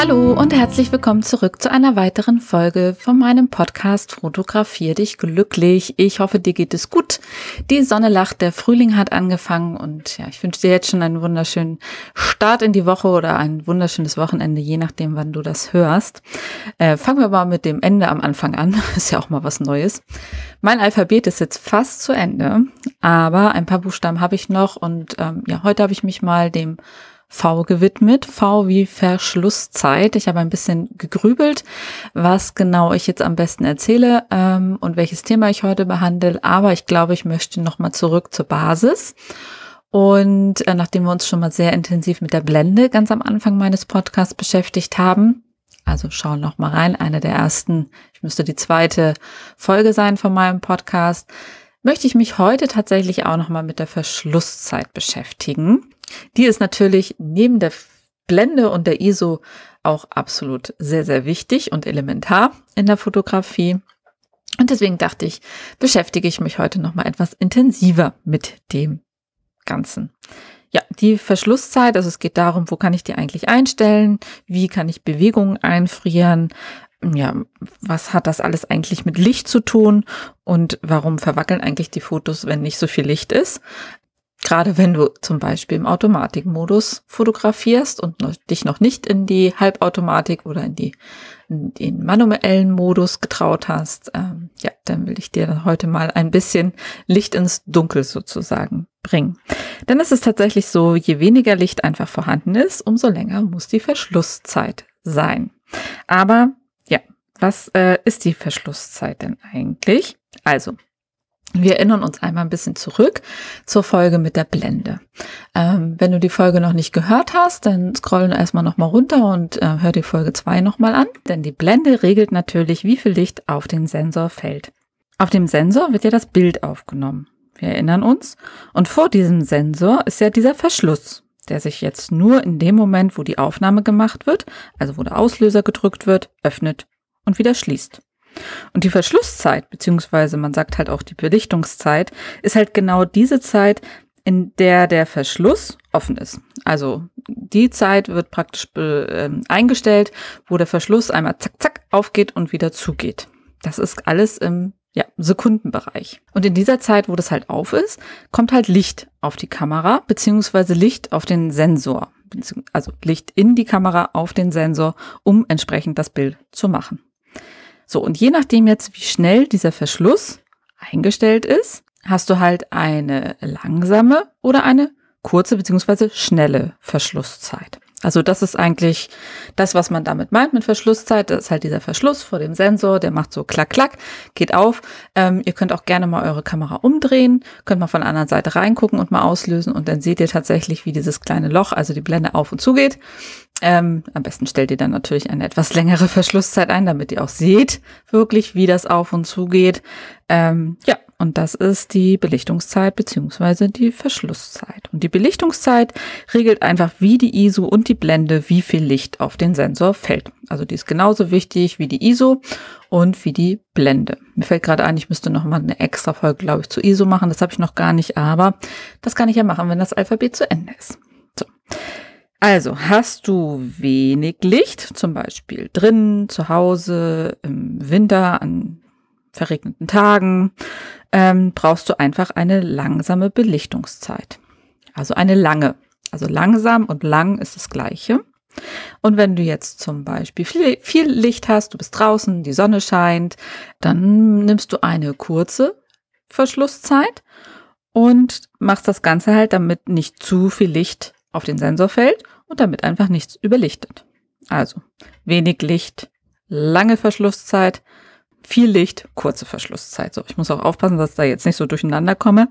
Hallo und herzlich willkommen zurück zu einer weiteren Folge von meinem Podcast Fotografier dich glücklich. Ich hoffe, dir geht es gut. Die Sonne lacht, der Frühling hat angefangen und ja, ich wünsche dir jetzt schon einen wunderschönen Start in die Woche oder ein wunderschönes Wochenende, je nachdem, wann du das hörst. Äh, fangen wir mal mit dem Ende am Anfang an. Ist ja auch mal was Neues. Mein Alphabet ist jetzt fast zu Ende, aber ein paar Buchstaben habe ich noch und ähm, ja, heute habe ich mich mal dem V gewidmet. V wie Verschlusszeit. Ich habe ein bisschen gegrübelt, was genau ich jetzt am besten erzähle ähm, und welches Thema ich heute behandle. Aber ich glaube, ich möchte nochmal zurück zur Basis. Und äh, nachdem wir uns schon mal sehr intensiv mit der Blende ganz am Anfang meines Podcasts beschäftigt haben, also schau noch mal rein, eine der ersten, ich müsste die zweite Folge sein von meinem Podcast, möchte ich mich heute tatsächlich auch noch mal mit der Verschlusszeit beschäftigen. Die ist natürlich neben der Blende und der ISO auch absolut sehr, sehr wichtig und elementar in der Fotografie. Und deswegen dachte ich, beschäftige ich mich heute noch mal etwas intensiver mit dem Ganzen. Ja, die Verschlusszeit, also es geht darum, wo kann ich die eigentlich einstellen? Wie kann ich Bewegungen einfrieren? Ja, was hat das alles eigentlich mit Licht zu tun? Und warum verwackeln eigentlich die Fotos, wenn nicht so viel Licht ist? Gerade wenn du zum Beispiel im Automatikmodus fotografierst und dich noch nicht in die Halbautomatik oder in, die, in den manuellen Modus getraut hast, ähm, ja, dann will ich dir heute mal ein bisschen Licht ins Dunkel sozusagen bringen. Denn es ist tatsächlich so, je weniger Licht einfach vorhanden ist, umso länger muss die Verschlusszeit sein. Aber ja, was äh, ist die Verschlusszeit denn eigentlich? Also, wir erinnern uns einmal ein bisschen zurück zur Folge mit der Blende. Ähm, wenn du die Folge noch nicht gehört hast, dann scrollen erstmal nochmal runter und äh, hör die Folge 2 nochmal an. Denn die Blende regelt natürlich, wie viel Licht auf den Sensor fällt. Auf dem Sensor wird ja das Bild aufgenommen. Wir erinnern uns. Und vor diesem Sensor ist ja dieser Verschluss, der sich jetzt nur in dem Moment, wo die Aufnahme gemacht wird, also wo der Auslöser gedrückt wird, öffnet und wieder schließt. Und die Verschlusszeit, beziehungsweise man sagt halt auch die Belichtungszeit, ist halt genau diese Zeit, in der der Verschluss offen ist. Also die Zeit wird praktisch äh, eingestellt, wo der Verschluss einmal zack, zack aufgeht und wieder zugeht. Das ist alles im ja, Sekundenbereich. Und in dieser Zeit, wo das halt auf ist, kommt halt Licht auf die Kamera, beziehungsweise Licht auf den Sensor. Also Licht in die Kamera auf den Sensor, um entsprechend das Bild zu machen. So, und je nachdem jetzt, wie schnell dieser Verschluss eingestellt ist, hast du halt eine langsame oder eine kurze beziehungsweise schnelle Verschlusszeit. Also das ist eigentlich das, was man damit meint mit Verschlusszeit. Das ist halt dieser Verschluss vor dem Sensor, der macht so klack, klack, geht auf. Ähm, ihr könnt auch gerne mal eure Kamera umdrehen, könnt mal von der anderen Seite reingucken und mal auslösen und dann seht ihr tatsächlich, wie dieses kleine Loch, also die Blende auf und zu geht. Ähm, am besten stellt ihr dann natürlich eine etwas längere Verschlusszeit ein, damit ihr auch seht, wirklich, wie das auf und zu geht. Ähm, ja, und das ist die Belichtungszeit beziehungsweise die Verschlusszeit. Und die Belichtungszeit regelt einfach wie die ISO und die Blende, wie viel Licht auf den Sensor fällt. Also die ist genauso wichtig wie die ISO und wie die Blende. Mir fällt gerade ein, ich müsste noch mal eine extra Folge, glaube ich, zu ISO machen. Das habe ich noch gar nicht, aber das kann ich ja machen, wenn das Alphabet zu Ende ist. So. Also hast du wenig Licht, zum Beispiel drin, zu Hause, im Winter, an verregneten Tagen, ähm, brauchst du einfach eine langsame Belichtungszeit. Also eine lange. Also langsam und lang ist das gleiche. Und wenn du jetzt zum Beispiel viel, viel Licht hast, du bist draußen, die Sonne scheint, dann nimmst du eine kurze Verschlusszeit und machst das Ganze halt, damit nicht zu viel Licht auf den Sensor fällt und damit einfach nichts überlichtet. Also wenig Licht, lange Verschlusszeit, viel Licht, kurze Verschlusszeit. So, ich muss auch aufpassen, dass ich da jetzt nicht so durcheinander komme.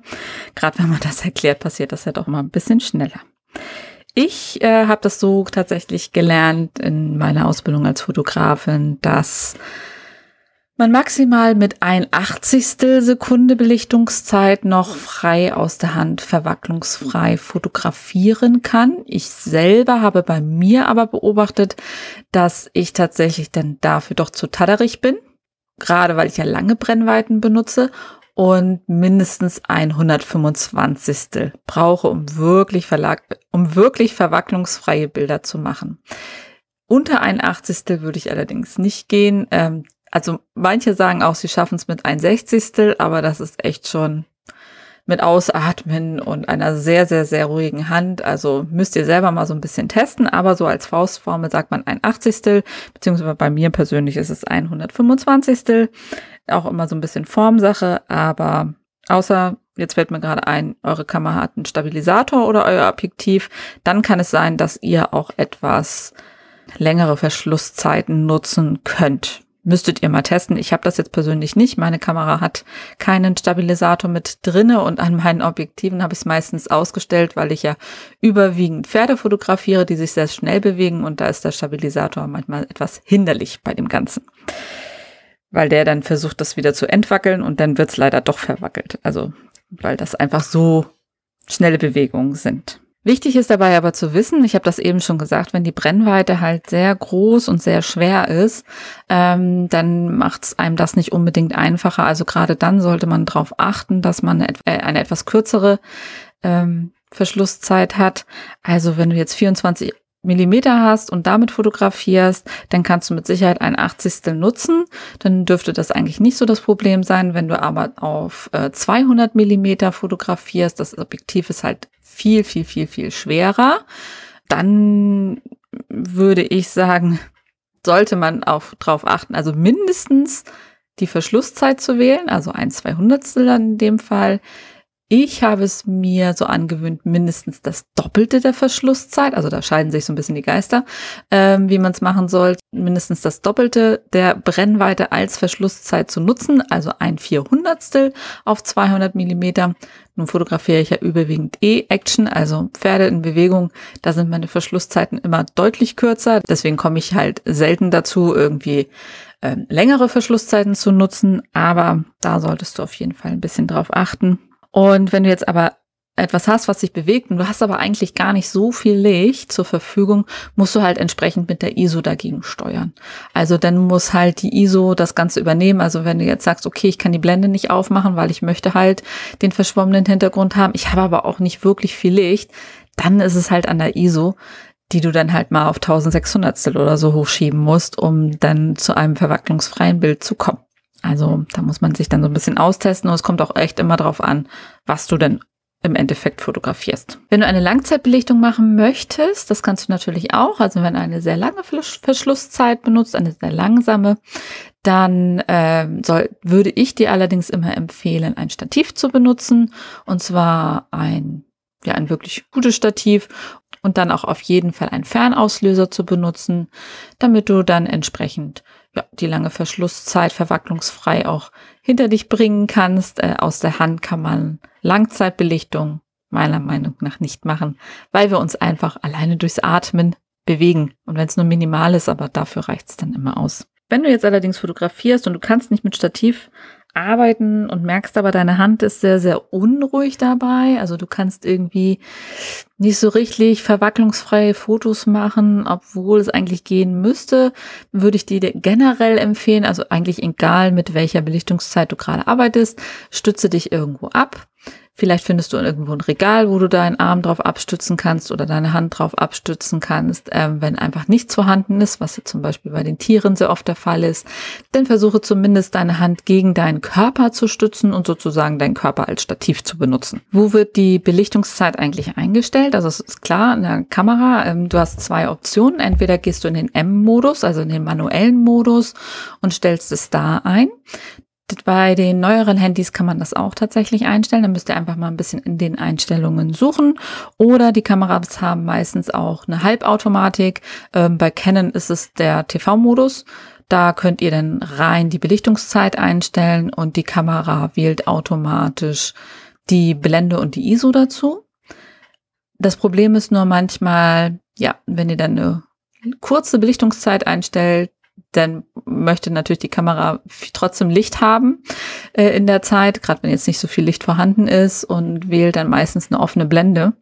Gerade wenn man das erklärt, passiert das ja doch mal ein bisschen schneller. Ich äh, habe das so tatsächlich gelernt in meiner Ausbildung als Fotografin, dass man maximal mit ein Achtzigstel Sekunde Belichtungszeit noch frei aus der Hand verwacklungsfrei fotografieren kann. Ich selber habe bei mir aber beobachtet, dass ich tatsächlich dann dafür doch zu tadderig bin, gerade weil ich ja lange Brennweiten benutze und mindestens ein 125. brauche, um wirklich, Verlag, um wirklich verwacklungsfreie Bilder zu machen. Unter ein 80. würde ich allerdings nicht gehen. Ähm, also manche sagen auch, sie schaffen es mit ein Sechzigstel, aber das ist echt schon mit Ausatmen und einer sehr, sehr, sehr ruhigen Hand. Also müsst ihr selber mal so ein bisschen testen, aber so als Faustformel sagt man ein Achtzigstel, beziehungsweise bei mir persönlich ist es ein 125. Auch immer so ein bisschen Formsache, aber außer jetzt fällt mir gerade ein, eure Kamera hat einen Stabilisator oder euer Objektiv, dann kann es sein, dass ihr auch etwas längere Verschlusszeiten nutzen könnt müsstet ihr mal testen. Ich habe das jetzt persönlich nicht. Meine Kamera hat keinen Stabilisator mit drinne und an meinen Objektiven habe ich es meistens ausgestellt, weil ich ja überwiegend Pferde fotografiere, die sich sehr schnell bewegen und da ist der Stabilisator manchmal etwas hinderlich bei dem Ganzen. Weil der dann versucht, das wieder zu entwackeln und dann wird es leider doch verwackelt. Also, weil das einfach so schnelle Bewegungen sind. Wichtig ist dabei aber zu wissen, ich habe das eben schon gesagt, wenn die Brennweite halt sehr groß und sehr schwer ist, ähm, dann macht es einem das nicht unbedingt einfacher. Also gerade dann sollte man darauf achten, dass man eine, äh, eine etwas kürzere ähm, Verschlusszeit hat. Also wenn du jetzt 24 Millimeter hast und damit fotografierst, dann kannst du mit Sicherheit ein Achtzigstel nutzen. Dann dürfte das eigentlich nicht so das Problem sein. Wenn du aber auf äh, 200 Millimeter fotografierst, das Objektiv ist halt viel, viel, viel, viel schwerer, dann würde ich sagen, sollte man auch darauf achten, also mindestens die Verschlusszeit zu wählen, also ein Zweihundertstel in dem Fall, ich habe es mir so angewöhnt, mindestens das Doppelte der Verschlusszeit, also da scheiden sich so ein bisschen die Geister, ähm, wie man es machen soll, mindestens das Doppelte der Brennweite als Verschlusszeit zu nutzen, also ein Vierhundertstel auf 200 Millimeter. Nun fotografiere ich ja überwiegend E-Action, also Pferde in Bewegung. Da sind meine Verschlusszeiten immer deutlich kürzer. Deswegen komme ich halt selten dazu, irgendwie äh, längere Verschlusszeiten zu nutzen. Aber da solltest du auf jeden Fall ein bisschen drauf achten. Und wenn du jetzt aber etwas hast, was sich bewegt und du hast aber eigentlich gar nicht so viel Licht zur Verfügung, musst du halt entsprechend mit der ISO dagegen steuern. Also dann muss halt die ISO das Ganze übernehmen. Also wenn du jetzt sagst, okay, ich kann die Blende nicht aufmachen, weil ich möchte halt den verschwommenen Hintergrund haben, ich habe aber auch nicht wirklich viel Licht, dann ist es halt an der ISO, die du dann halt mal auf 1600 oder so hochschieben musst, um dann zu einem verwacklungsfreien Bild zu kommen. Also da muss man sich dann so ein bisschen austesten und es kommt auch echt immer drauf an, was du denn im Endeffekt fotografierst. Wenn du eine Langzeitbelichtung machen möchtest, das kannst du natürlich auch. Also wenn du eine sehr lange Verschlusszeit benutzt, eine sehr langsame, dann äh, soll, würde ich dir allerdings immer empfehlen, ein Stativ zu benutzen. Und zwar ein, ja, ein wirklich gutes Stativ und dann auch auf jeden Fall einen Fernauslöser zu benutzen, damit du dann entsprechend ja, die lange Verschlusszeit verwacklungsfrei auch hinter dich bringen kannst. Äh, aus der Hand kann man Langzeitbelichtung meiner Meinung nach nicht machen, weil wir uns einfach alleine durchs Atmen bewegen. Und wenn es nur minimal ist, aber dafür reicht es dann immer aus. Wenn du jetzt allerdings fotografierst und du kannst nicht mit Stativ arbeiten und merkst aber, deine Hand ist sehr, sehr unruhig dabei. Also du kannst irgendwie nicht so richtig verwacklungsfreie Fotos machen, obwohl es eigentlich gehen müsste, würde ich dir generell empfehlen, also eigentlich egal mit welcher Belichtungszeit du gerade arbeitest, stütze dich irgendwo ab Vielleicht findest du irgendwo ein Regal, wo du deinen Arm drauf abstützen kannst oder deine Hand drauf abstützen kannst. Ähm, wenn einfach nichts vorhanden ist, was zum Beispiel bei den Tieren sehr oft der Fall ist, dann versuche zumindest deine Hand gegen deinen Körper zu stützen und sozusagen deinen Körper als Stativ zu benutzen. Wo wird die Belichtungszeit eigentlich eingestellt? Also es ist klar, in der Kamera, ähm, du hast zwei Optionen. Entweder gehst du in den M-Modus, also in den manuellen Modus und stellst es da ein. Bei den neueren Handys kann man das auch tatsächlich einstellen. Dann müsst ihr einfach mal ein bisschen in den Einstellungen suchen. Oder die Kameras haben meistens auch eine Halbautomatik. Ähm, bei Canon ist es der TV-Modus. Da könnt ihr dann rein die Belichtungszeit einstellen und die Kamera wählt automatisch die Blende und die ISO dazu. Das Problem ist nur manchmal, ja, wenn ihr dann eine kurze Belichtungszeit einstellt, dann möchte natürlich die Kamera trotzdem Licht haben äh, in der Zeit, gerade wenn jetzt nicht so viel Licht vorhanden ist und wählt dann meistens eine offene Blende.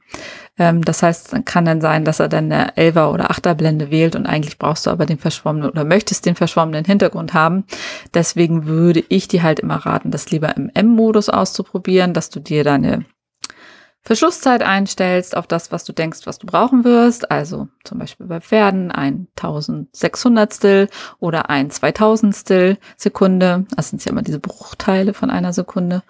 Ähm, das heißt, dann kann dann sein, dass er dann eine 11er oder 8er Blende wählt und eigentlich brauchst du aber den verschwommenen oder möchtest den verschwommenen Hintergrund haben. Deswegen würde ich dir halt immer raten, das lieber im M-Modus auszuprobieren, dass du dir deine Verschlusszeit einstellst auf das, was du denkst, was du brauchen wirst. Also zum Beispiel bei Pferden ein 1600stel oder ein 2000stel Sekunde. Das sind ja immer diese Bruchteile von einer Sekunde.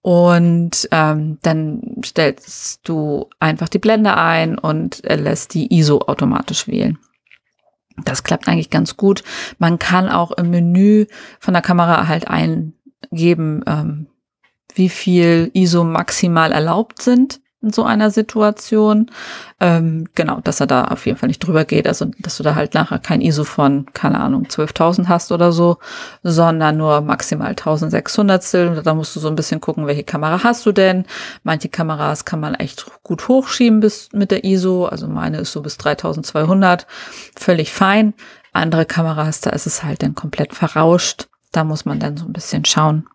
Und ähm, dann stellst du einfach die Blende ein und lässt die ISO automatisch wählen. Das klappt eigentlich ganz gut. Man kann auch im Menü von der Kamera halt eingeben, ähm, wie viel ISO maximal erlaubt sind in so einer Situation. Ähm, genau, dass er da auf jeden Fall nicht drüber geht, also dass du da halt nachher kein ISO von, keine Ahnung, 12.000 hast oder so, sondern nur maximal 1600 und da musst du so ein bisschen gucken, welche Kamera hast du denn. Manche Kameras kann man echt gut hochschieben bis mit der ISO, also meine ist so bis 3200, völlig fein. Andere Kameras, da ist es halt dann komplett verrauscht. Da muss man dann so ein bisschen schauen,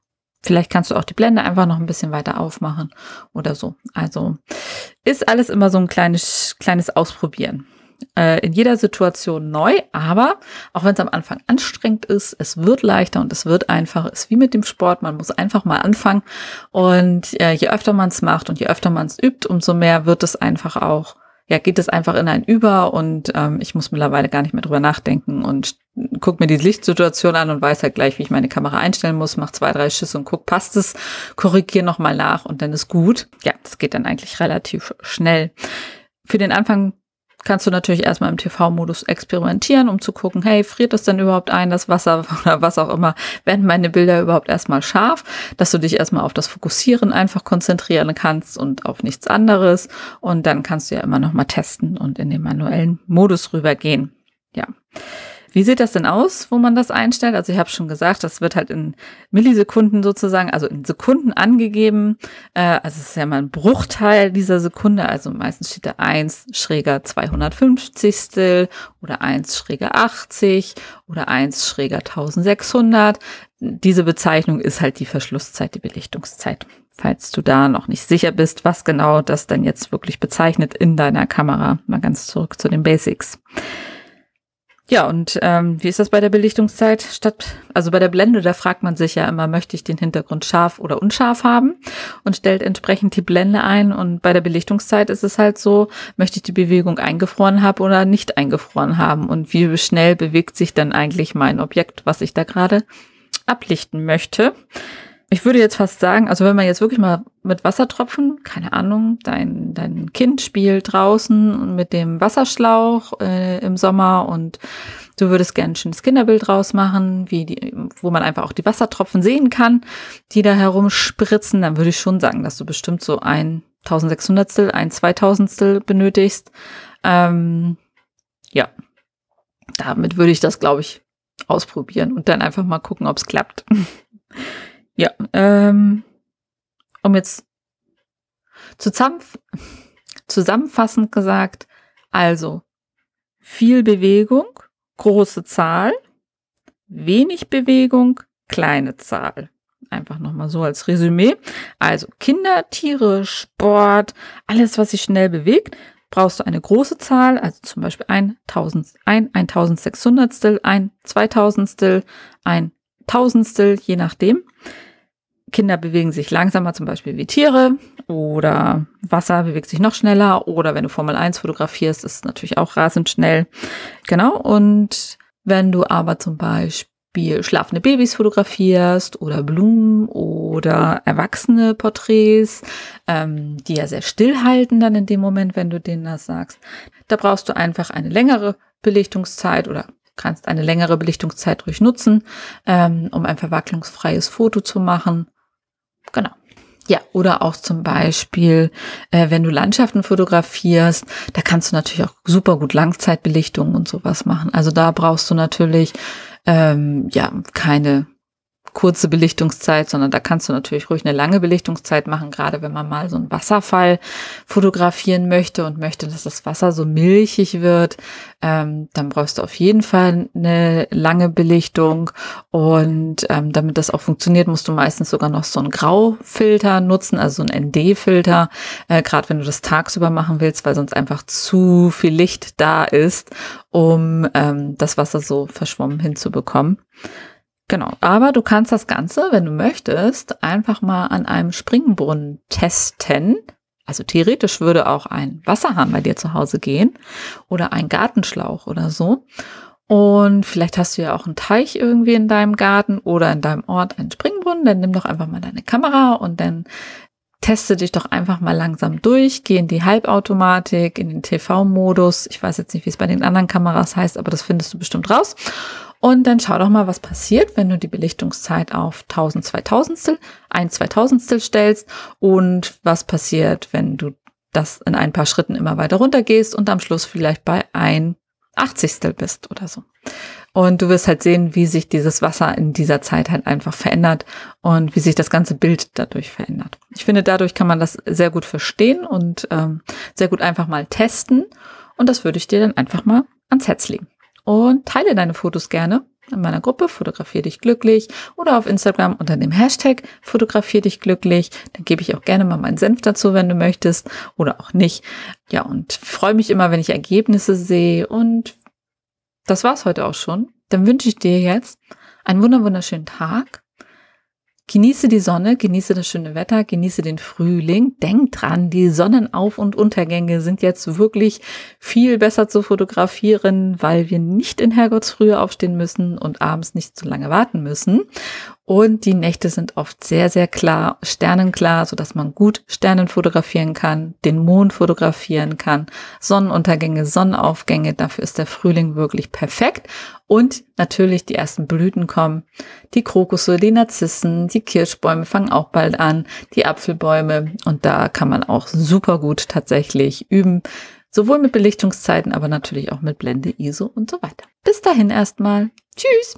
Vielleicht kannst du auch die Blende einfach noch ein bisschen weiter aufmachen oder so. Also ist alles immer so ein kleines, kleines Ausprobieren. Äh, in jeder Situation neu, aber auch wenn es am Anfang anstrengend ist, es wird leichter und es wird einfacher. Ist wie mit dem Sport, man muss einfach mal anfangen. Und äh, je öfter man es macht und je öfter man es übt, umso mehr wird es einfach auch ja, geht es einfach in ein Über und ähm, ich muss mittlerweile gar nicht mehr drüber nachdenken und guck mir die Lichtsituation an und weiß halt gleich, wie ich meine Kamera einstellen muss, mach zwei, drei Schüsse und guck, passt es, korrigiere nochmal nach und dann ist gut. Ja, das geht dann eigentlich relativ schnell. Für den Anfang kannst du natürlich erstmal im TV-Modus experimentieren, um zu gucken, hey, friert das denn überhaupt ein, das Wasser oder was auch immer, werden meine Bilder überhaupt erstmal scharf, dass du dich erstmal auf das Fokussieren einfach konzentrieren kannst und auf nichts anderes und dann kannst du ja immer nochmal testen und in den manuellen Modus rübergehen. Ja. Wie sieht das denn aus, wo man das einstellt? Also ich habe schon gesagt, das wird halt in Millisekunden sozusagen, also in Sekunden angegeben. Äh, also es ist ja mal ein Bruchteil dieser Sekunde. Also meistens steht da 1 schräger 250 oder 1 schräger 80 oder 1 schräger 1600. Diese Bezeichnung ist halt die Verschlusszeit, die Belichtungszeit falls du da noch nicht sicher bist, was genau das denn jetzt wirklich bezeichnet in deiner Kamera. Mal ganz zurück zu den Basics. Ja, und ähm, wie ist das bei der Belichtungszeit? Statt, also bei der Blende, da fragt man sich ja immer, möchte ich den Hintergrund scharf oder unscharf haben und stellt entsprechend die Blende ein. Und bei der Belichtungszeit ist es halt so, möchte ich die Bewegung eingefroren haben oder nicht eingefroren haben? Und wie schnell bewegt sich dann eigentlich mein Objekt, was ich da gerade ablichten möchte? Ich würde jetzt fast sagen, also wenn man jetzt wirklich mal mit Wassertropfen, keine Ahnung, dein, dein Kind spielt draußen mit dem Wasserschlauch äh, im Sommer und du würdest gerne ein schönes Kinderbild rausmachen, wie die, wo man einfach auch die Wassertropfen sehen kann, die da herumspritzen, dann würde ich schon sagen, dass du bestimmt so ein 1600stel, ein 2000stel benötigst. Ähm, ja, damit würde ich das, glaube ich, ausprobieren und dann einfach mal gucken, ob es klappt. Ja, ähm, um jetzt zusammenf zusammenfassend gesagt, also viel Bewegung, große Zahl, wenig Bewegung, kleine Zahl. Einfach nochmal so als Resümee. Also Kinder, Tiere, Sport, alles, was sich schnell bewegt, brauchst du eine große Zahl, also zum Beispiel ein, 1000, ein 1600stel, ein 2000stel, ein Tausendstel, je nachdem. Kinder bewegen sich langsamer, zum Beispiel wie Tiere, oder Wasser bewegt sich noch schneller, oder wenn du Formel 1 fotografierst, ist es natürlich auch rasend schnell. Genau, und wenn du aber zum Beispiel schlafende Babys fotografierst oder Blumen oder erwachsene Porträts, ähm, die ja sehr stillhalten dann in dem Moment, wenn du denen das sagst, da brauchst du einfach eine längere Belichtungszeit oder kannst eine längere Belichtungszeit ruhig nutzen, ähm, um ein verwacklungsfreies Foto zu machen. Genau. Ja, oder auch zum Beispiel, äh, wenn du Landschaften fotografierst, da kannst du natürlich auch super gut Langzeitbelichtung und sowas machen. Also da brauchst du natürlich ähm, ja keine kurze Belichtungszeit, sondern da kannst du natürlich ruhig eine lange Belichtungszeit machen, gerade wenn man mal so einen Wasserfall fotografieren möchte und möchte, dass das Wasser so milchig wird, ähm, dann brauchst du auf jeden Fall eine lange Belichtung und ähm, damit das auch funktioniert, musst du meistens sogar noch so einen Graufilter nutzen, also so einen ND-Filter, äh, gerade wenn du das tagsüber machen willst, weil sonst einfach zu viel Licht da ist, um ähm, das Wasser so verschwommen hinzubekommen. Genau, aber du kannst das Ganze, wenn du möchtest, einfach mal an einem Springbrunnen testen. Also theoretisch würde auch ein Wasserhahn bei dir zu Hause gehen oder ein Gartenschlauch oder so. Und vielleicht hast du ja auch einen Teich irgendwie in deinem Garten oder in deinem Ort einen Springbrunnen. Dann nimm doch einfach mal deine Kamera und dann teste dich doch einfach mal langsam durch, geh in die Halbautomatik, in den TV-Modus. Ich weiß jetzt nicht, wie es bei den anderen Kameras heißt, aber das findest du bestimmt raus. Und dann schau doch mal, was passiert, wenn du die Belichtungszeit auf 1000 2000 ein 2000 stellst und was passiert, wenn du das in ein paar Schritten immer weiter runter gehst und am Schluss vielleicht bei ein 80 bist oder so. Und du wirst halt sehen, wie sich dieses Wasser in dieser Zeit halt einfach verändert und wie sich das ganze Bild dadurch verändert. Ich finde, dadurch kann man das sehr gut verstehen und ähm, sehr gut einfach mal testen. Und das würde ich dir dann einfach mal ans Herz legen. Und teile deine Fotos gerne in meiner Gruppe Fotografier dich glücklich oder auf Instagram unter dem Hashtag Fotografier dich glücklich. Dann gebe ich auch gerne mal meinen Senf dazu, wenn du möchtest oder auch nicht. Ja, und freue mich immer, wenn ich Ergebnisse sehe und das war's heute auch schon. Dann wünsche ich dir jetzt einen wunderschönen Tag. Genieße die Sonne, genieße das schöne Wetter, genieße den Frühling. Denk dran, die Sonnenauf- und Untergänge sind jetzt wirklich viel besser zu fotografieren, weil wir nicht in Herrgottsfrühe aufstehen müssen und abends nicht zu lange warten müssen. Und die Nächte sind oft sehr, sehr klar, sternenklar, so dass man gut Sternen fotografieren kann, den Mond fotografieren kann, Sonnenuntergänge, Sonnenaufgänge. Dafür ist der Frühling wirklich perfekt. Und natürlich die ersten Blüten kommen. Die Krokusse, die Narzissen, die Kirschbäume fangen auch bald an, die Apfelbäume. Und da kann man auch super gut tatsächlich üben. Sowohl mit Belichtungszeiten, aber natürlich auch mit Blende, ISO und so weiter. Bis dahin erstmal. Tschüss!